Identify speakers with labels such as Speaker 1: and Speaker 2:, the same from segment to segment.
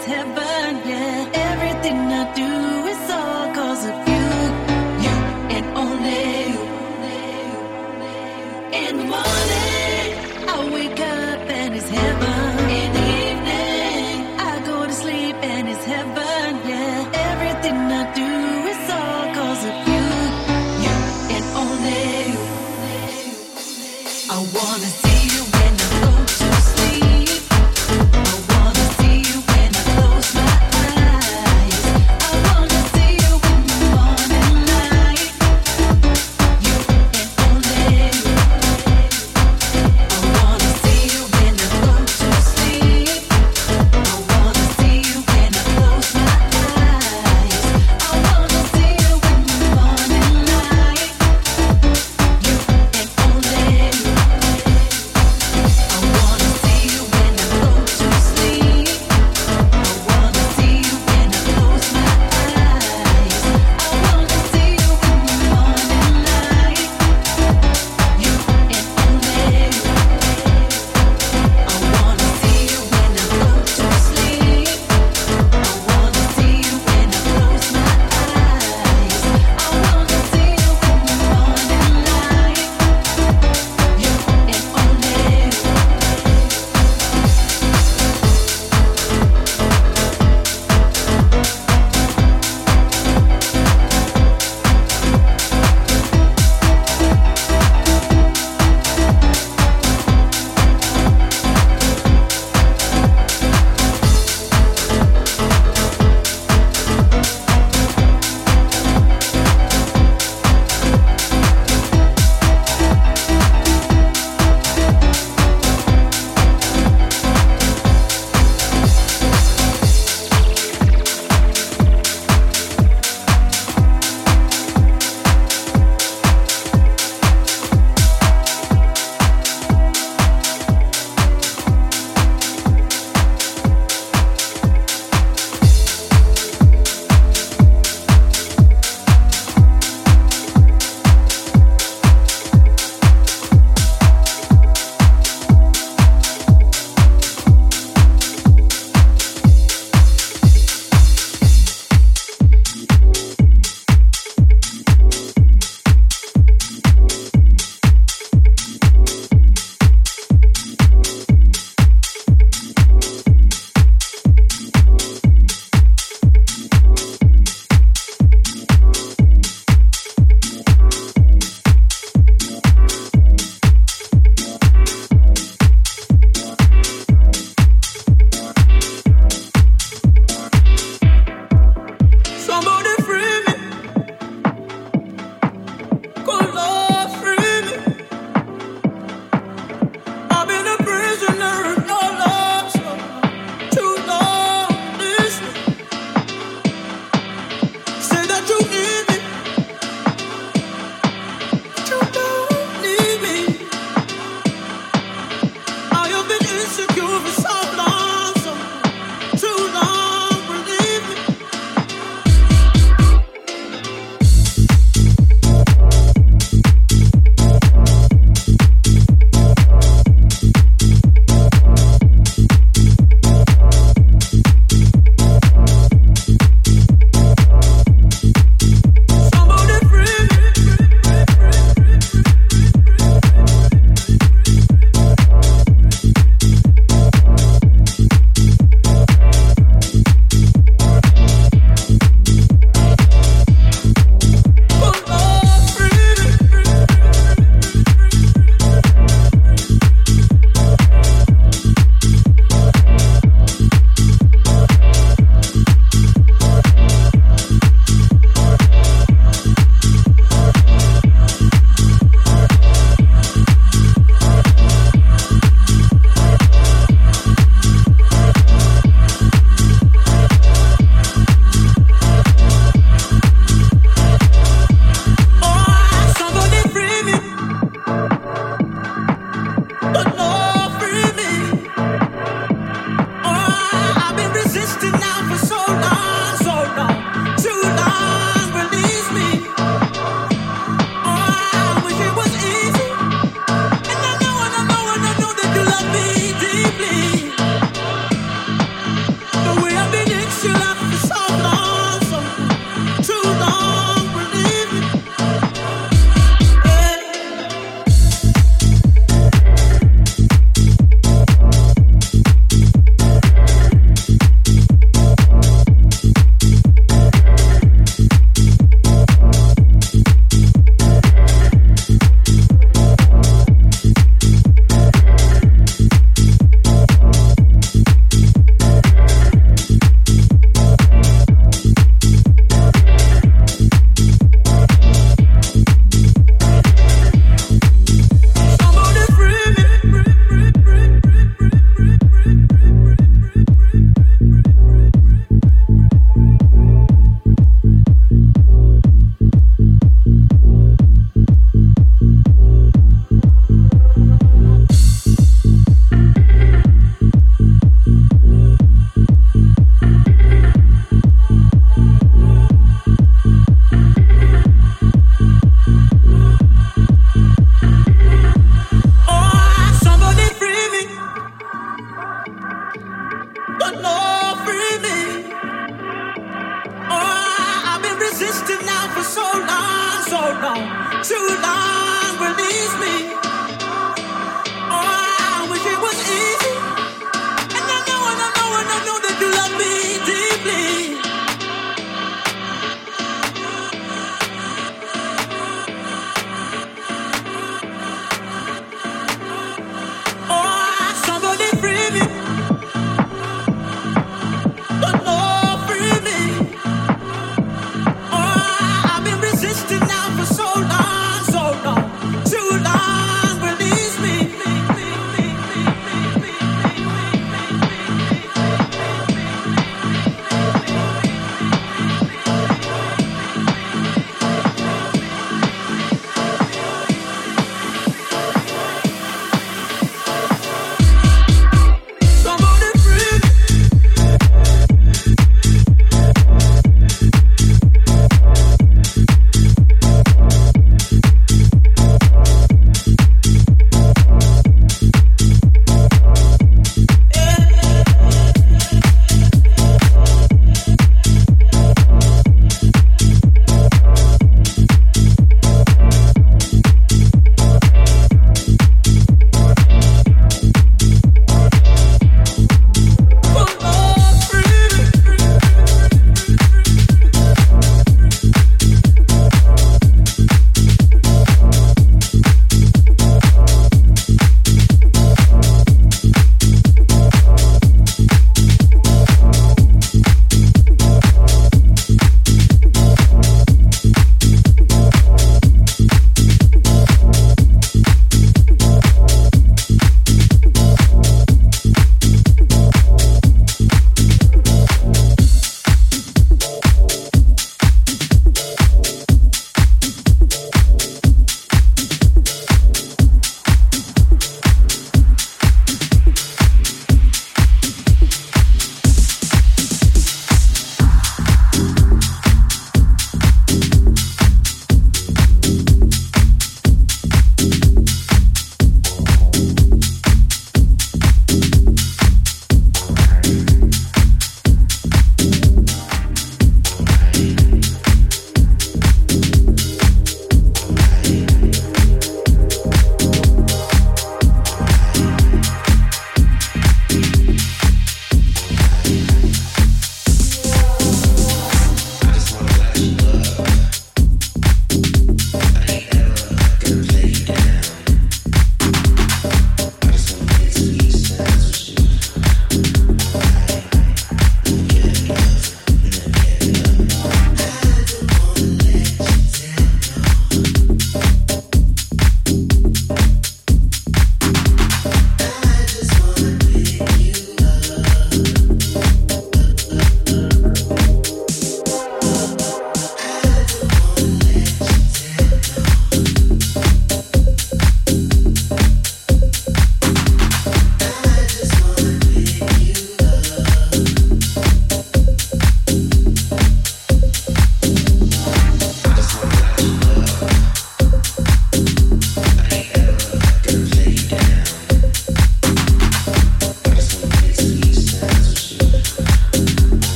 Speaker 1: is heaven, yeah. Everything I do is all cause of you, you and only you. In the morning, I wake up and it's heaven. In the evening, I go to sleep and it's heaven, yeah. Everything I do is all cause of you, you and only you. I wanna see.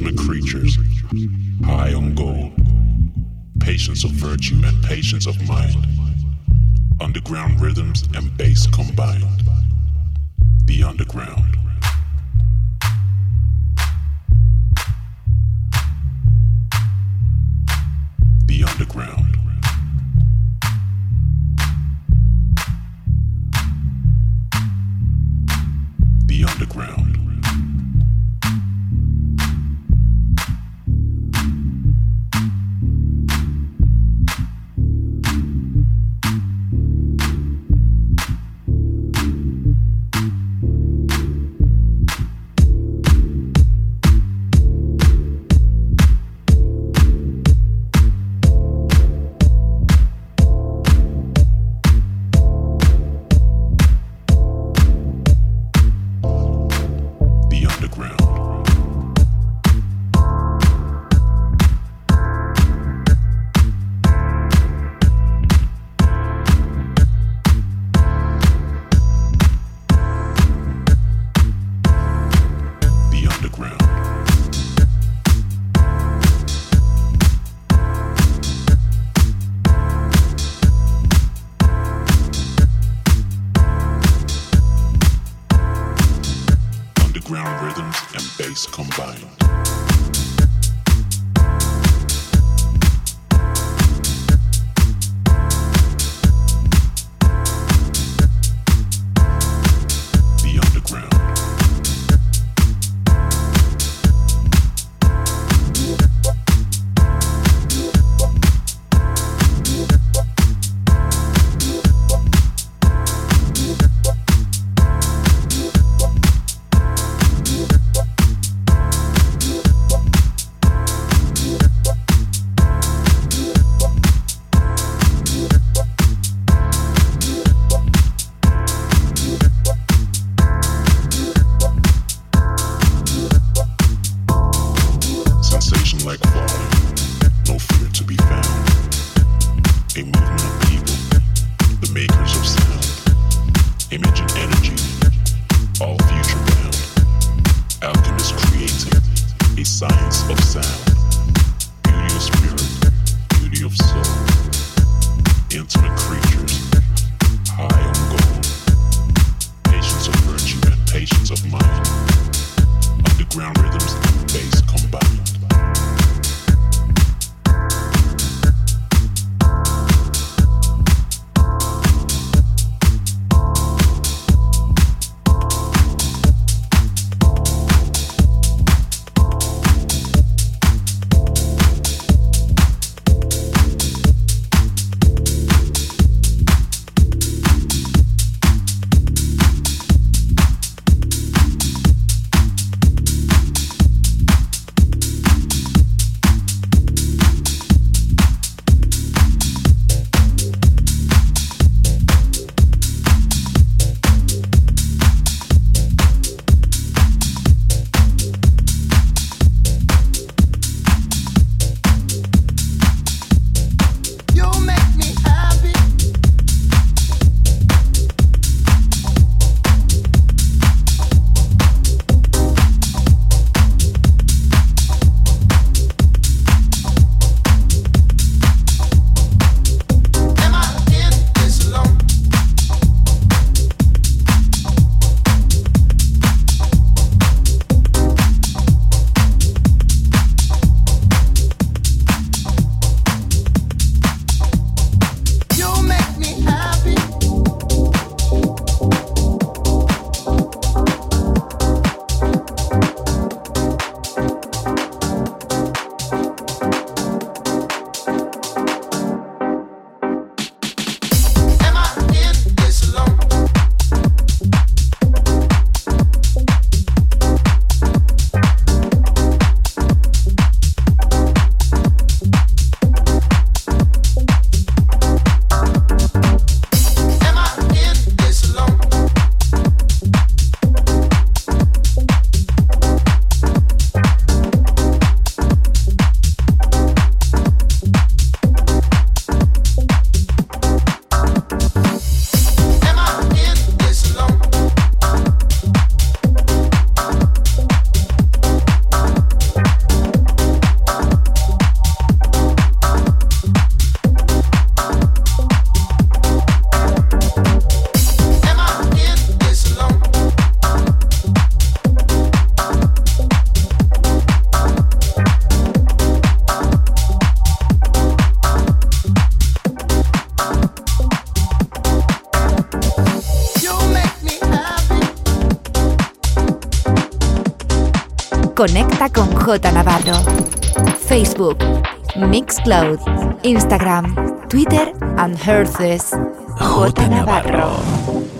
Speaker 2: Intimate creatures, high on gold. Patience of virtue and patience of mind. Underground rhythms and bass combined. The underground.
Speaker 3: Facebook, Mixcloud, Instagram, Twitter and Herces.
Speaker 4: J Navarro.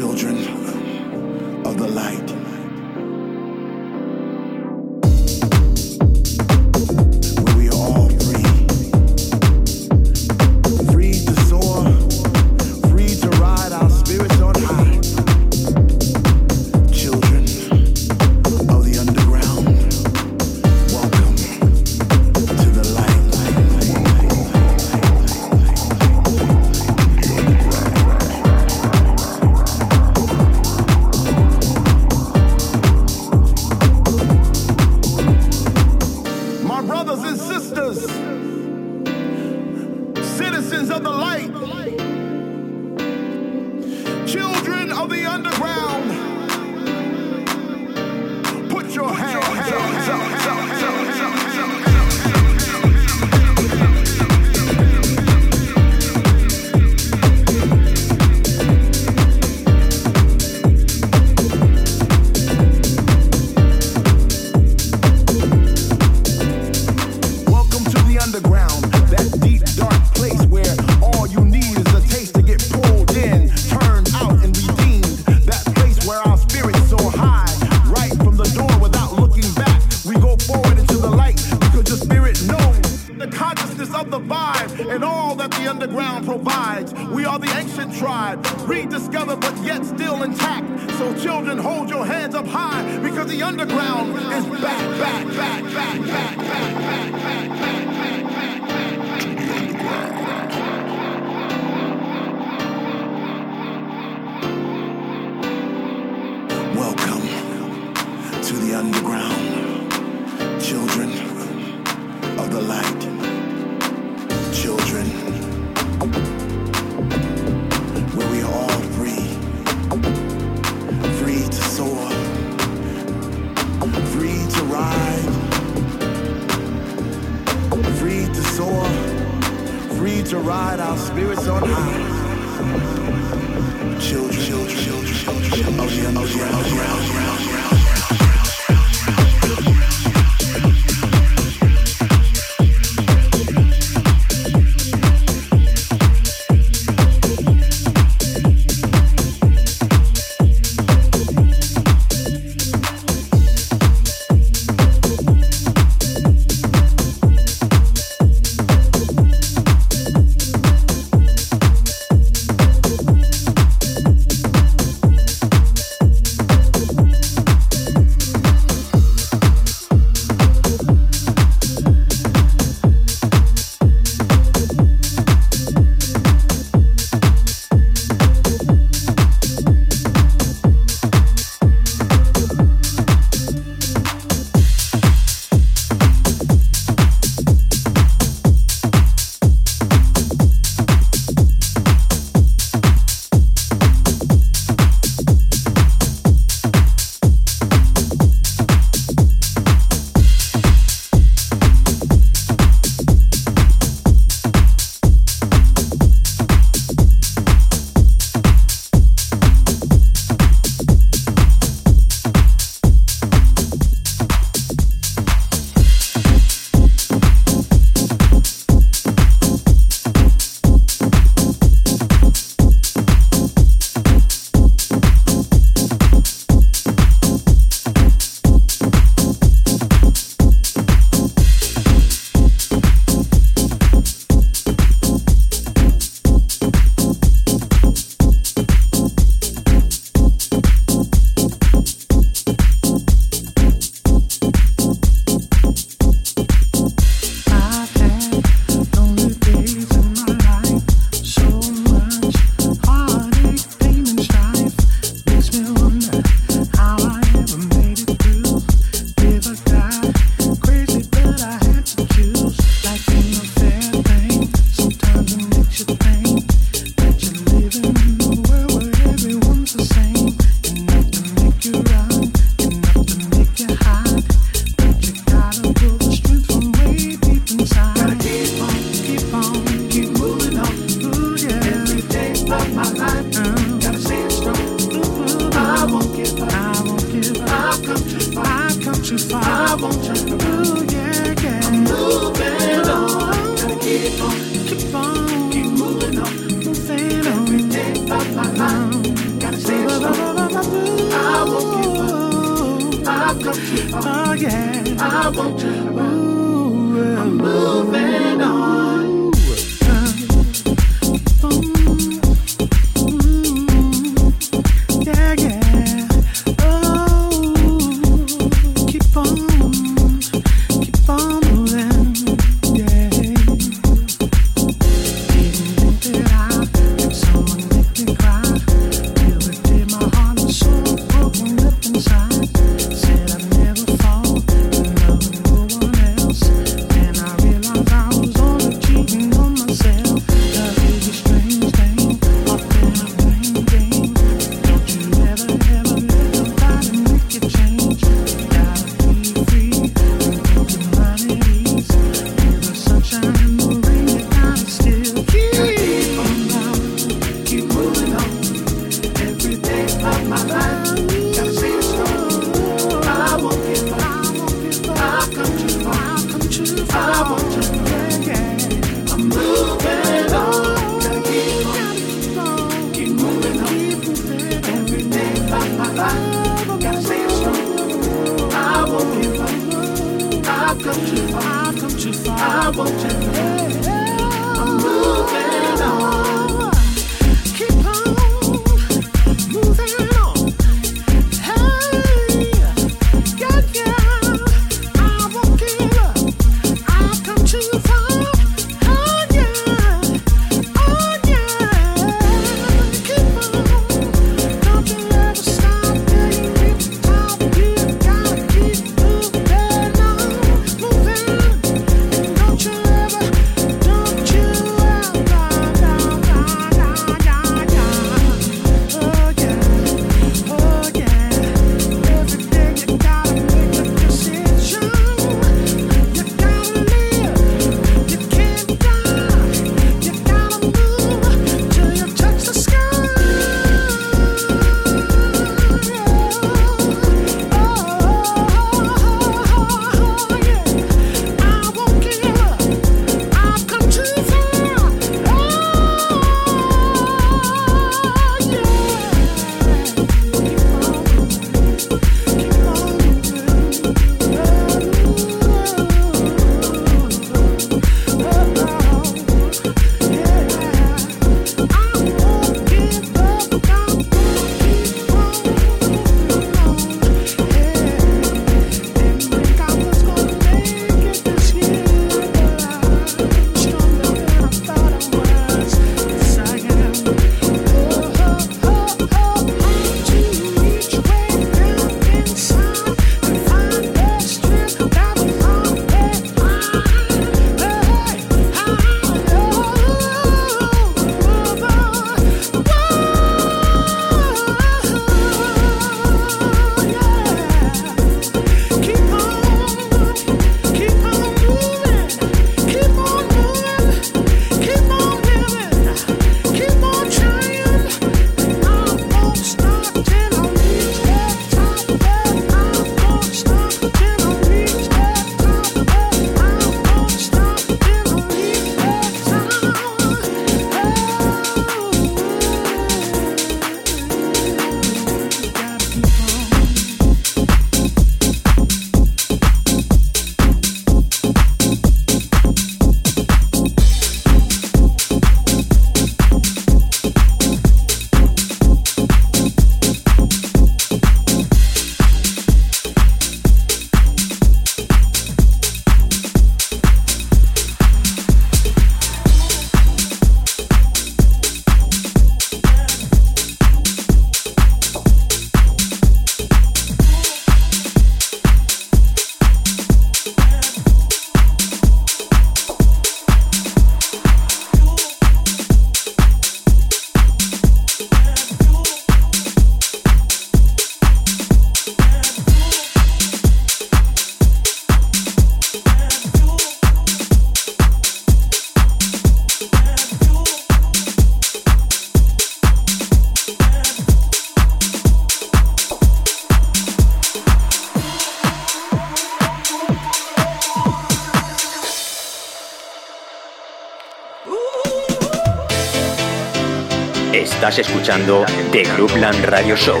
Speaker 5: escuchando The Clubland Radio Show.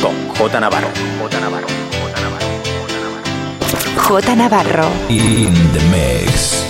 Speaker 5: Con J Navarro. J Navarro.
Speaker 3: J Navarro.
Speaker 4: In the mix.